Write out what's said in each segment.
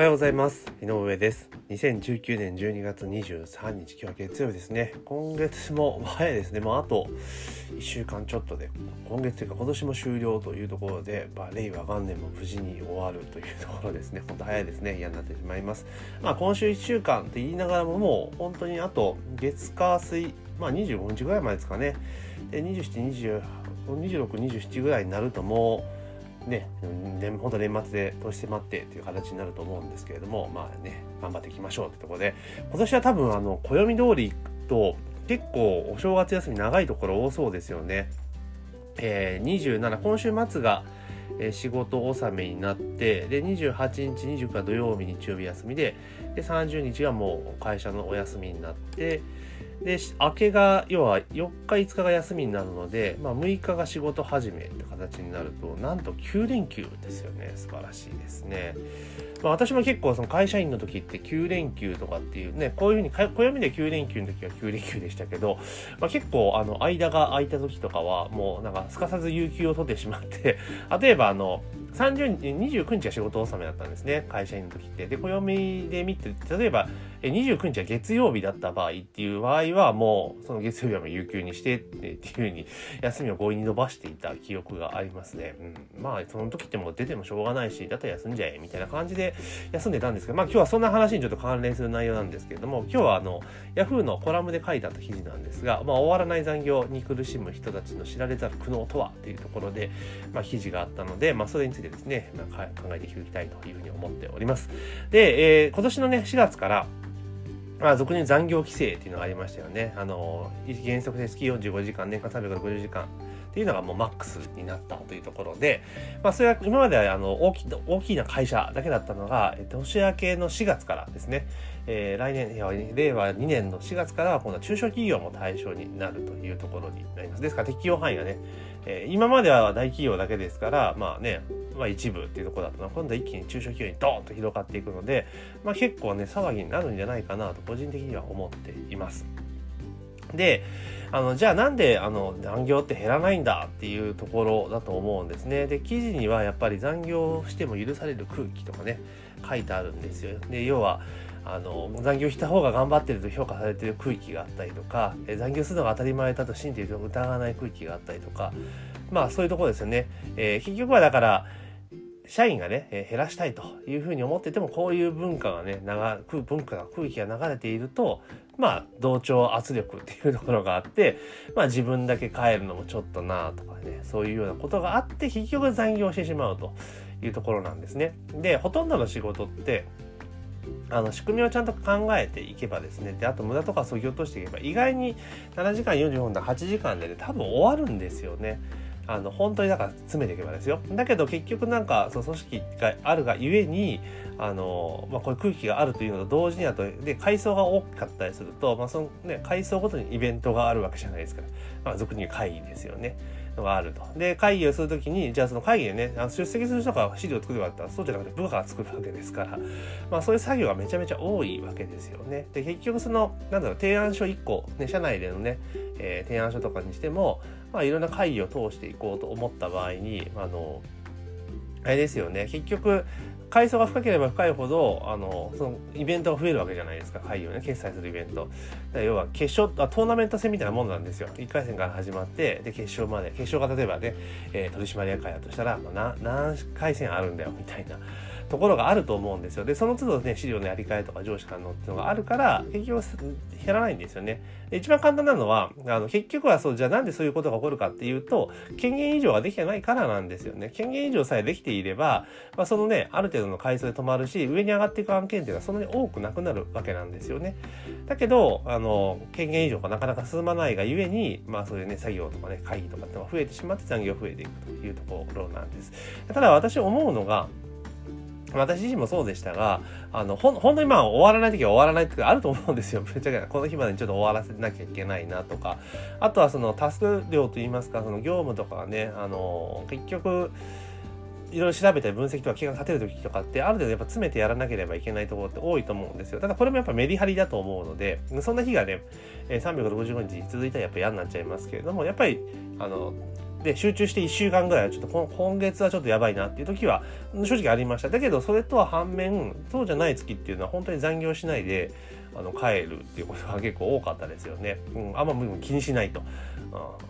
おはようございます。井上です。2019年12月23日今日は月曜日ですね。今月も早いですね。もうあと1週間ちょっとで今月というか今年も終了というところで、まあ、令和元年も無事に終わるというところですね。本当早いですね。嫌になってしまいます。まあ今週1週間って言いながらももう本当にあと月火水まあ25日ぐらい前ですかね。で27、26、27ぐらいになるともうね、年本当年末で年迫ってっていう形になると思うんですけれどもまあね頑張っていきましょうってとこで今年は多分あの暦通り行くと結構お正月休み長いところ多そうですよね。えー、27今週末がえ仕事納めになってで28日29日土曜日日曜日休みでで30日がもう会社のお休みになってで明けが要は4日5日が休みになるので、まあ、6日が仕事始めって形になるとなんと9連休ですよね。素晴らしいですね。まあ、私も結構その会社員の時って9連休とかっていうねこういうふうに暦で9連休の時は9連休でしたけど、まあ、結構あの間が空いた時とかはもうなんかすかさず有給を取ってしまって 例えばあの30日29日は仕事納めだったんですね。会社員の時って。で暦で見て例えば29日は月曜日だった場合っていう場合はもうその月曜日はもう有給にしてって いうふうに休みを強引に伸ばしていた記憶がありますね、うん、まあその時ってもう出てもしょうがないしだったら休んじゃえみたいな感じで休んでたんですけどまあ今日はそんな話にちょっと関連する内容なんですけれども今日はあのヤフーのコラムで書いてあった記事なんですが、まあ、終わらない残業に苦しむ人たちの知られざる苦悩とはっていうところで、まあ、記事があったので、まあ、それについてですね、まあ、考えていきたいというふうに思っております。で、えー、今年のね4月からまあ、俗に残業規制っていうのがありましたよね。あの、原則で月45時間、年間360時間っていうのがもうマックスになったというところで、まあ、それは今まではあの大き大きな会社だけだったのが、年明けの4月からですね、えー、来年、令和2年の4月からは今度は中小企業も対象になるというところになります。ですから適用範囲がね、えー、今までは大企業だけですから、まあね、まあ一部っていうとこだったの、今度は一気に中小企業にドーンと広がっていくので、まあ結構ね、騒ぎになるんじゃないかなと個人的には思っています。で、あの、じゃあなんで、あの、残業って減らないんだっていうところだと思うんですね。で、記事にはやっぱり残業しても許される空気とかね、書いてあるんですよ。で、要は、あの残業した方が頑張ってると評価されてる区域があったりとか、残業するのが当たり前だと信じて疑わない区域があったりとかまあそういうところですよね。えー、結局はだから社員がね、えー、減らしたいというふうに思っててもこういう文化がね流文化が空気が流れているとまあ同調圧力っていうところがあってまあ自分だけ帰るのもちょっとなとかねそういうようなことがあって結局残業してしまうというところなんですね。でほとんどの仕事ってあの仕組みをちゃんと考えていけばですねであと無駄とか削ぎ落としていけば意外に7時間45分だ8時間で、ね、多分終わるんですよね。あの本当になんか詰めていけばですよだけど結局なんかその組織があるがゆえにあの、まあ、こういう空気があるというのと同時にあとで階層が大きかったりすると、まあそのね、階層ごとにイベントがあるわけじゃないですから、まあ、俗に言う会議ですよね。のがあると。で、会議をするときに、じゃあその会議でね、あの出席する人が資料を作るかったら、そうじゃなくて部下が作るわけですから、まあそういう作業がめちゃめちゃ多いわけですよね。で、結局その、なんだろう、提案書1個、ね、社内でのね、えー、提案書とかにしても、まあいろんな会議を通していこうと思った場合に、あの、あれですよね、結局、階層が深ければ深いほどあのそのイベントが増えるわけじゃないですか。会議をね決済するイベント。要は決勝あトーナメント戦みたいなもんなんですよ。1回戦から始まってで決勝まで。決勝が例えばね、えー、取締役会だとしたら、まあ、何回戦あるんだよみたいな。ところがあると思うんですよ。で、その都度ね、資料のやり替えとか上司からのっていうのがあるから、結局減らないんですよね。で一番簡単なのは、あの、結局はそう、じゃあなんでそういうことが起こるかっていうと、権限以上ができてないからなんですよね。権限以上さえできていれば、まあ、そのね、ある程度の階層で止まるし、上に上がっていく案件っていうのはそんなに多くなくなるわけなんですよね。だけど、あの、権限以上がなかなか進まないがゆえに、まあそういうね、作業とかね、会議とかってのが増えてしまって残業増えていくというところなんです。ただ私思うのが、私自身もそうでしたが、あの、ほん、本当にまあ終わらない時は終わらない時あると思うんですよ。ぶっちゃけこの日までにちょっと終わらせなきゃいけないなとか。あとはそのタスク量といいますか、その業務とかね、あの、結局、いろいろ調べたり分析とか計画立てる時とかってある程度やっぱ詰めてやらなければいけないところって多いと思うんですよ。ただこれもやっぱメリハリだと思うので、そんな日がね、365日続いたらやっぱ嫌になっちゃいますけれども、やっぱり、あの、で集中して1週間ぐらいはちょっと今月はちょっとやばいなっていう時は正直ありました。だけどそれとは反面そうじゃない月っていうのは本当に残業しないであの帰るっていうことが結構多かったですよね、うん、あんま気にしないと、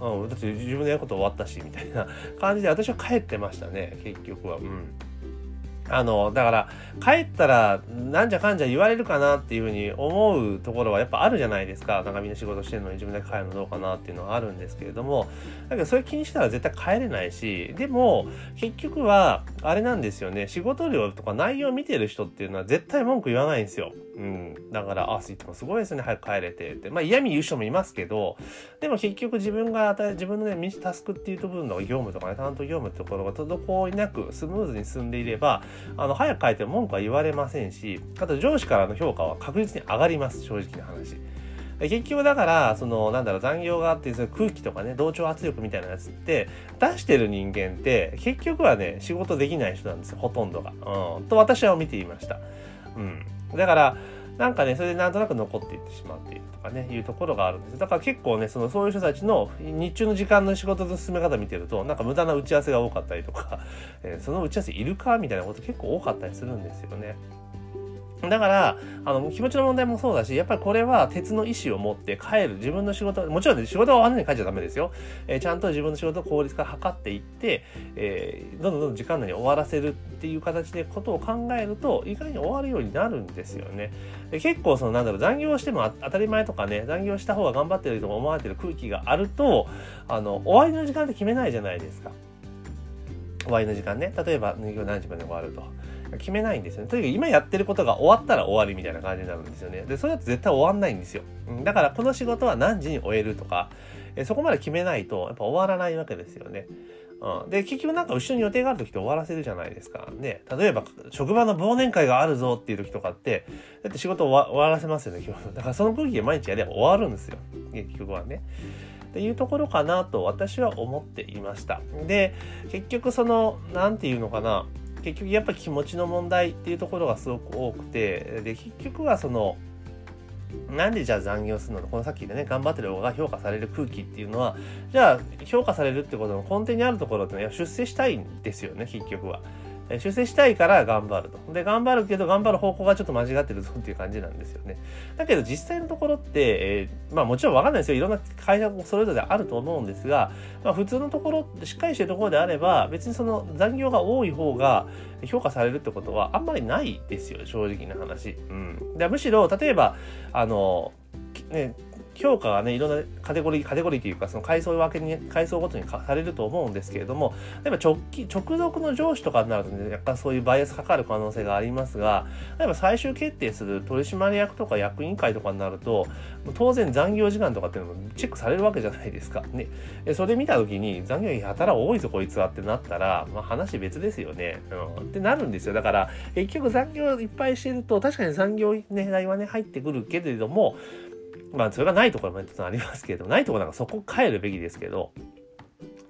うん、だって自分のやること終わったしみたいな感じで私は帰ってましたね結局は。うん。あの、だから、帰ったら、なんじゃかんじゃ言われるかなっていうふうに思うところはやっぱあるじゃないですか。なんかみんな仕事してるのに自分で帰るのどうかなっていうのはあるんですけれども、だけどそれ気にしたら絶対帰れないし、でも、結局は、あれなんですよね。仕事量とか内容を見てる人っていうのは絶対文句言わないんですよ。うん。だから、あ、スイッチもすごいですね。早く帰れてって。まあ嫌味言う人もいますけど、でも結局自分が、自分のね、タスクっていう部分の業務とかね、担当業務ってところが滞りなくスムーズに進んでいれば、あの、早く帰っても文句は言われませんし、あと上司からの評価は確実に上がります、正直な話。結局だから、その、なんだろう、残業があって、その空気とかね、同調圧力みたいなやつって、出してる人間って、結局はね、仕事できない人なんですよ、ほとんどが。うん。と私は見ていました。うん。だから、なんかね、それでなんとなく残っていってしまっているとかね、いうところがあるんです。だから結構ね、その、そういう人たちの日中の時間の仕事の進め方見てると、なんか無駄な打ち合わせが多かったりとか、えー、その打ち合わせいるかみたいなこと結構多かったりするんですよね。だから、あの、気持ちの問題もそうだし、やっぱりこれは鉄の意志を持って帰る。自分の仕事、もちろん、ね、仕事が終わらないに帰っちゃダメですよ。えー、ちゃんと自分の仕事を効率化図っていって、えー、どんどんどん時間内に終わらせるっていう形でことを考えると、意外に終わるようになるんですよね。で結構、その、なんだろう、残業しても当たり前とかね、残業した方が頑張ってると思われてる空気があると、あの、終わりの時間って決めないじゃないですか。終わりの時間ね。例えば、入業何時まで終わると。決めないんですよね。とにかく今やってることが終わったら終わりみたいな感じになるんですよね。で、それだと絶対終わんないんですよ。だからこの仕事は何時に終えるとか、えそこまで決めないとやっぱ終わらないわけですよね。うん、で、結局なんか後ろに予定がある時って終わらせるじゃないですか。ね。例えば、職場の忘年会があるぞっていう時とかって、だって仕事終わらせますよね、今日。だからその空気で毎日やれば終わるんですよ。結局はね。っていうところかなと私は思っていました。で、結局その、なんていうのかな。結局やっぱ気持ちの問題っていうところがすごく多くてで結局はそのなんでじゃあ残業するの？このさっきでね頑張ってる方が評価される空気っていうのはじゃあ評価されるってことの根底にあるところってのは出世したいんですよね結局は。修正したいから頑張ると。で、頑張るけど頑張る方向がちょっと間違ってるぞっていう感じなんですよね。だけど実際のところって、えー、まあもちろんわかんないですよ。いろんな会社それぞれあると思うんですが、まあ普通のところ、しっかりしてるところであれば、別にその残業が多い方が評価されるってことはあんまりないですよ。正直な話。うん。でむしろ、例えば、あの、ね、評価がね、いろんなカテゴリー、カテゴリーというか、その階層分けに、階層ごとにされると思うんですけれども、例えば直帰、直属の上司とかになるとね、若干そういうバイアスかかる可能性がありますが、例えば最終決定する取締役とか役員会とかになると、当然残業時間とかっていうのもチェックされるわけじゃないですか。ね。それ見たときに残業やたら多いぞこいつはってなったら、まあ話別ですよね。うん。ってなるんですよ。だから、結局残業いっぱいしてると、確かに残業狙いはね、入ってくるけれども、まあ、それがないところもありますけれども、ないところなんかそこ帰るべきですけど、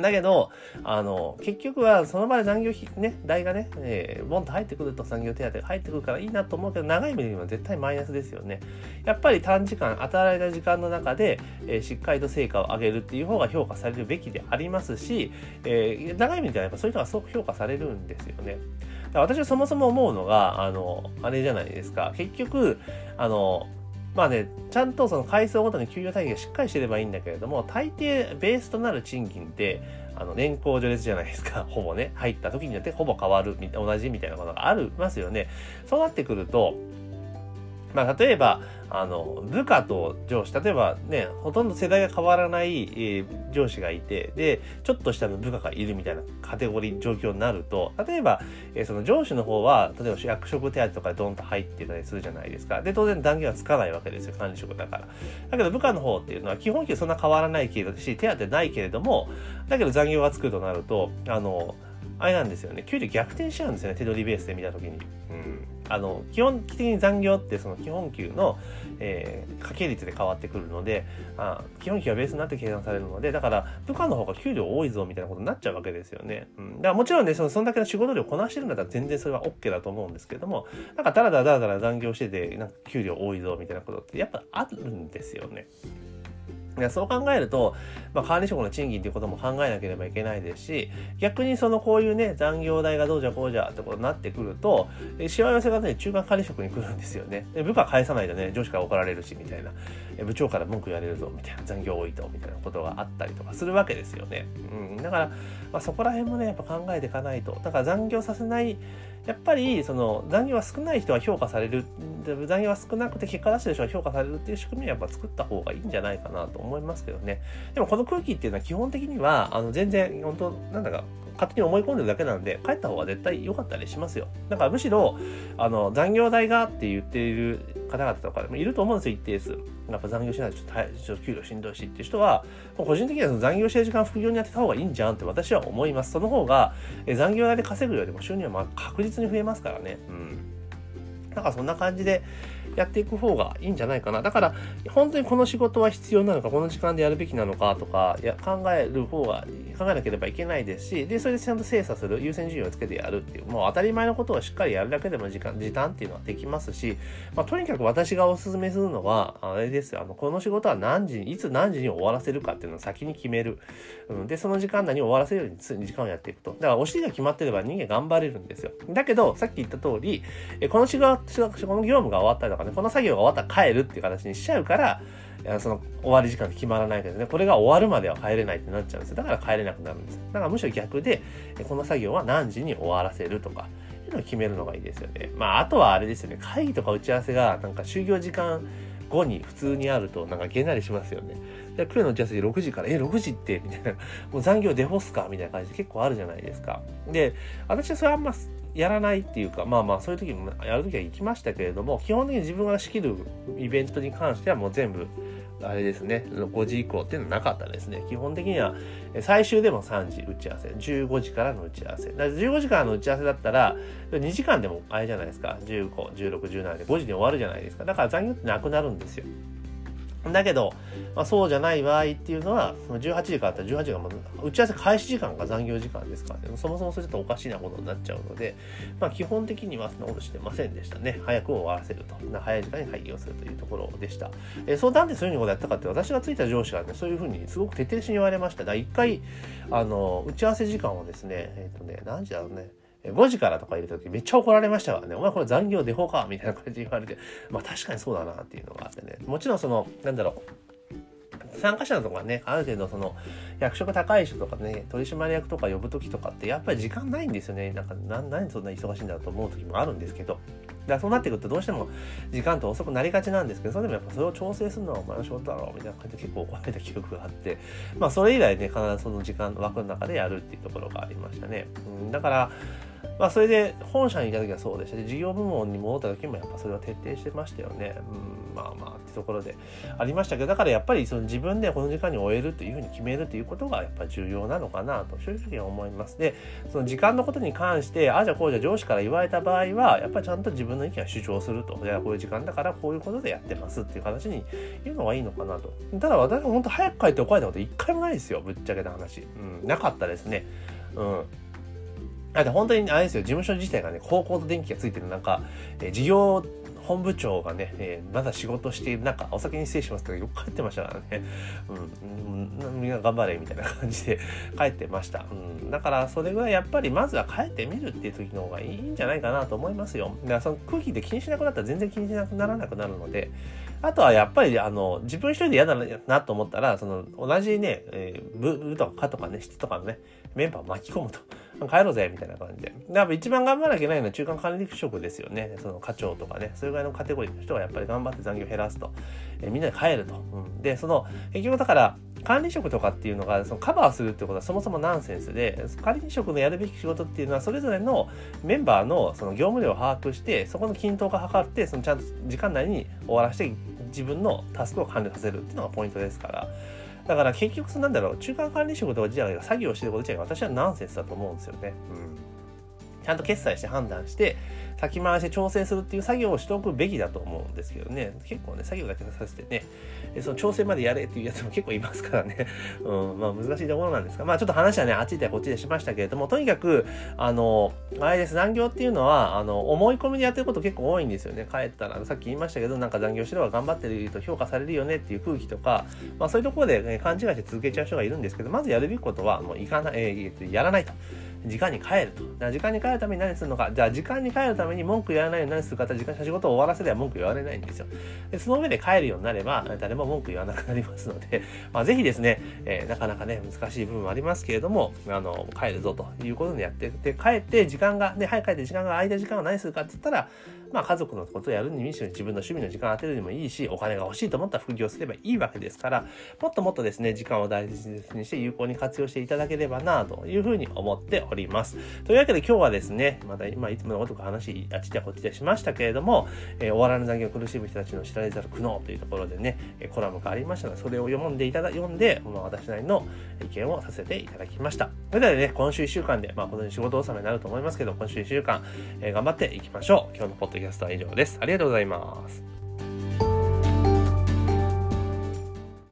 だけど、あの、結局はその場で残業費、ね、代がね、えー、ボンと入ってくると残業手当が入ってくるからいいなと思うけど、長い目で見れば絶対マイナスですよね。やっぱり短時間、与えられた時間の中で、えー、しっかりと成果を上げるっていう方が評価されるべきでありますし、えー、長い目ではやっぱそういうのがすごく評価されるんですよね。私はそもそも思うのが、あの、あれじゃないですか。結局、あの、まあね、ちゃんとその階層ごとに給与体系がしっかりしてればいいんだけれども、大抵ベースとなる賃金って、あの、年功序列じゃないですか。ほぼね。入った時によってほぼ変わる、同じみたいなことがありますよね。そうなってくると、まあ、例えば、あの、部下と上司、例えばね、ほとんど世代が変わらない、えー、上司がいて、で、ちょっと下の部下がいるみたいなカテゴリー、状況になると、例えば、えー、その上司の方は、例えば役職手当とかでドンと入ってたりするじゃないですか。で、当然断言はつかないわけですよ、管理職だから。だけど部下の方っていうのは、基本給そんな変わらないけどし、手当ないけれども、だけど残業がつくとなると、あの、あれなんですよね。給料逆転しちゃうんですよね、手取りベースで見たときに。うん。あの、基本的に残業ってその基本給の、えー、掛け率で変わってくるので、あ基本給はベースになって計算されるので、だから部下の方が給料多いぞみたいなことになっちゃうわけですよね。うん。だからもちろんね、そのそんだけの仕事量こなしてるんだったら全然それは OK だと思うんですけども、なんかダラダラダラダラ残業してて、なんか給料多いぞみたいなことってやっぱあるんですよね。そう考えると、まあ、管理職の賃金ということも考えなければいけないですし、逆にそのこういうね、残業代がどうじゃこうじゃってことになってくると、しわ寄せがね、中間管理職に来るんですよね。で部下返さないとね、上司から怒られるし、みたいな。部長から文句言われるぞ、みたいな。残業多いと、みたいなことがあったりとかするわけですよね。うん。だから、まあ、そこら辺もね、やっぱ考えていかないと。だから残業させない、やっぱりその残業は少ない人は評価される。残業は少なくて結果出してる人は評価されるっていう仕組みはやっぱ作った方がいいんじゃないかなと思いますけどね。でもこの空気っていうのは基本的にはあの全然本当なんだか勝手に思い込んでるだけなんで帰った方が絶対良かったりしますよ。だからむしろあの残業代がって言っている方々とかでもいると思うんですよ一定数。やっぱ残業しないとちょっとちょっと給料しんどいしっていう人は個人的にはその残業してる時間副業にやってた方がいいんじゃんって私は思います。その方がえ残業代で稼ぐよりも収入はまあ確実に増えますからね。うん。なんかそんな感じでやっていく方がいいんじゃないかな。だから、本当にこの仕事は必要なのか、この時間でやるべきなのかとか、いや考える方が、考えなければいけないですし、で、それでちゃんと精査する、優先順位をつけてやるっていう、もう当たり前のことをしっかりやるだけでも時間、時短っていうのはできますし、まあ、とにかく私がお勧めするのは、あれですよ、あの、この仕事は何時に、いつ何時に終わらせるかっていうのを先に決める。うん、で、その時間内に終わらせるように時間をやっていくと。だから、お尻が決まってれば人間頑張れるんですよ。だけど、さっき言った通り、この仕事、この業務が終わったりとかね、この作業が終わったら帰るっていう形にしちゃうから、その終わり時間って決まらないけどね、これが終わるまでは帰れないってなっちゃうんですよ。だから帰れなくなるんです。だからむしろ逆で、この作業は何時に終わらせるとか、いうのを決めるのがいいですよね。まあ、あとはあれですよね、会議とか打ち合わせが、なんか就業時間後に普通にあると、なんかげんなりしますよね。で、来るの打ち合わせ6時から、え、6時ってみたいな、もう残業デフォスか？みたいな感じで結構あるじゃないですか。で、私はそれあんまやらないっていうか、まあまあそういう時もやる時は行きましたけれども、基本的に自分が仕切るイベントに関してはもう全部、あれですね、5時以降っていうのはなかったですね。基本的には最終でも3時打ち合わせ、15時からの打ち合わせ。だ15時からの打ち合わせだったら、2時間でもあれじゃないですか、15、16、17で5時に終わるじゃないですか。だから残業ってなくなるんですよ。だけど、まあ、そうじゃない場合っていうのは、18時からあったら18時がもう打ち合わせ開始時間が残業時間ですからね、そもそもそれちょっとおかしいなことになっちゃうので、まあ、基本的にはそんなことしてませんでしたね。早く終わらせると。早い時間に会議をするというところでした。えー、そうなんでそういうふうにことやったかって、私がついた上司がね、そういうふうにすごく徹底的に言われました。だ一回、あの、打ち合わせ時間をですね、えっ、ー、とね、何時だろうね、5時からとか入れた時めっちゃ怒られましたからね。お前これ残業デフォかみたいな感じで言われて、まあ確かにそうだなっていうのがあってね。もちろんその、なんだろう。参加者のとかね、ある程度その、役職高い人とかね、取締役とか呼ぶ時とかって、やっぱり時間ないんですよね。なんか、な何そんな忙しいんだろうと思う時もあるんですけど。だそうなってくるとどうしても時間と遅くなりがちなんですけど、それでもやっぱそれを調整するのはお前の仕事だろうみたいな感じで結構怒られた記憶があって、まあそれ以来ね、必ずその時間の枠の中でやるっていうところがありましたね。うん、だから、まあ、それで本社にいた時はそうでしたし、事業部門に戻った時もやっぱそれは徹底してましたよね。うん、まあまあところでありましたけど、だからやっぱりその自分でこの時間に終えるというふうに決めるということがやっぱり重要なのかなと、正直思います。で、その時間のことに関して、あじゃあこうじゃ上司から言われた場合は、やっぱりちゃんと自分の意見を主張すると。じゃあこういう時間だからこういうことでやってますっていう形に言うのがいいのかなと。ただ私は本当早く帰って怒られたこと一回もないですよ、ぶっちゃけた話。うん、なかったですね。うん。だって本当にあれですよ、事務所自体がね、高校と電気がついてる中、え、事業本部長がね、えー、まだ仕事している中、お酒に失礼しますけど、よく帰ってましたからね。うん、うん、みんな頑張れ、みたいな感じで帰ってました。うん、だから、それぐらいやっぱり、まずは帰ってみるっていう時の方がいいんじゃないかなと思いますよ。だから、その空気で気にしなくなったら全然気にしなくならなくなるので、あとはやっぱり、あの、自分一人で嫌だなと思ったら、その、同じね、えー、部、とか課とかね、質とかのね、メンバーを巻き込むと。帰ろうぜみたいな感じで。やっぱ一番頑張らなきゃいけないのは中間管理職ですよね。その課長とかね、それぐらいのカテゴリーの人がやっぱり頑張って残業減らすと。えみんなで帰ると。うん、で、その、結局だから、管理職とかっていうのがそのカバーするってことはそもそもナンセンスで管理職のやるべき仕事っていうのはそれぞれのメンバーのその業務量を把握してそこの均等化を図ってそのちゃんと時間内に終わらせて自分のタスクを完了させるっていうのがポイントですからだから結局なんだろう中間管理職とか自体が作業してること自体が私はナンセンスだと思うんですよね。うんちゃんと決済して判断して、先回して調整するっていう作業をしておくべきだと思うんですけどね。結構ね、作業だけさせてね、その調整までやれっていうやつも結構いますからね。うん、まあ難しいところなんですが、まあちょっと話はね、あっちでこっちでしましたけれども、とにかく、あの、あれです、残業っていうのは、あの、思い込みでやってること結構多いんですよね。帰ったら、さっき言いましたけど、なんか残業しろば頑張ってると評価されるよねっていう空気とか、まあそういうところで、ね、勘違いして続けちゃう人がいるんですけど、まずやるべきことは、もう行かない、えー、やらないと。時間に帰ると。だから時間に帰るために何するのか。じゃあ時間に帰るために文句言わないように何するかって時間仕事を終わらせれば文句言われないんですよ。でその上で帰るようになれば誰も文句言わなくなりますので、まあ、ぜひですね、えー、なかなかね、難しい部分もありますけれども、あの、帰るぞということでやって、で、帰って時間が、ね、早く帰って時間が空いた時間は何するかって言ったら、まあ家族のことをやるにみしろ自分の趣味の時間を当てるにもいいし、お金が欲しいと思ったら副業すればいいわけですから、もっともっとですね、時間を大事にして有効に活用していただければなというふうに思っております。というわけで今日はですね、また今いつものごとく話、あっちでこっちでしましたけれども、えー、終わらぬ残業苦しむ人たちの知られざる苦悩というところでね、コラムがありましたので、それを読んでいただ、読んで、まあ、私なりの意見をさせていただきました。それではね、今週1週間で、まあ、この仕事納めになると思いますけど、今週1週間、えー、頑張っていきましょう。今日のポッドキャストは以上です。ありがとうございます。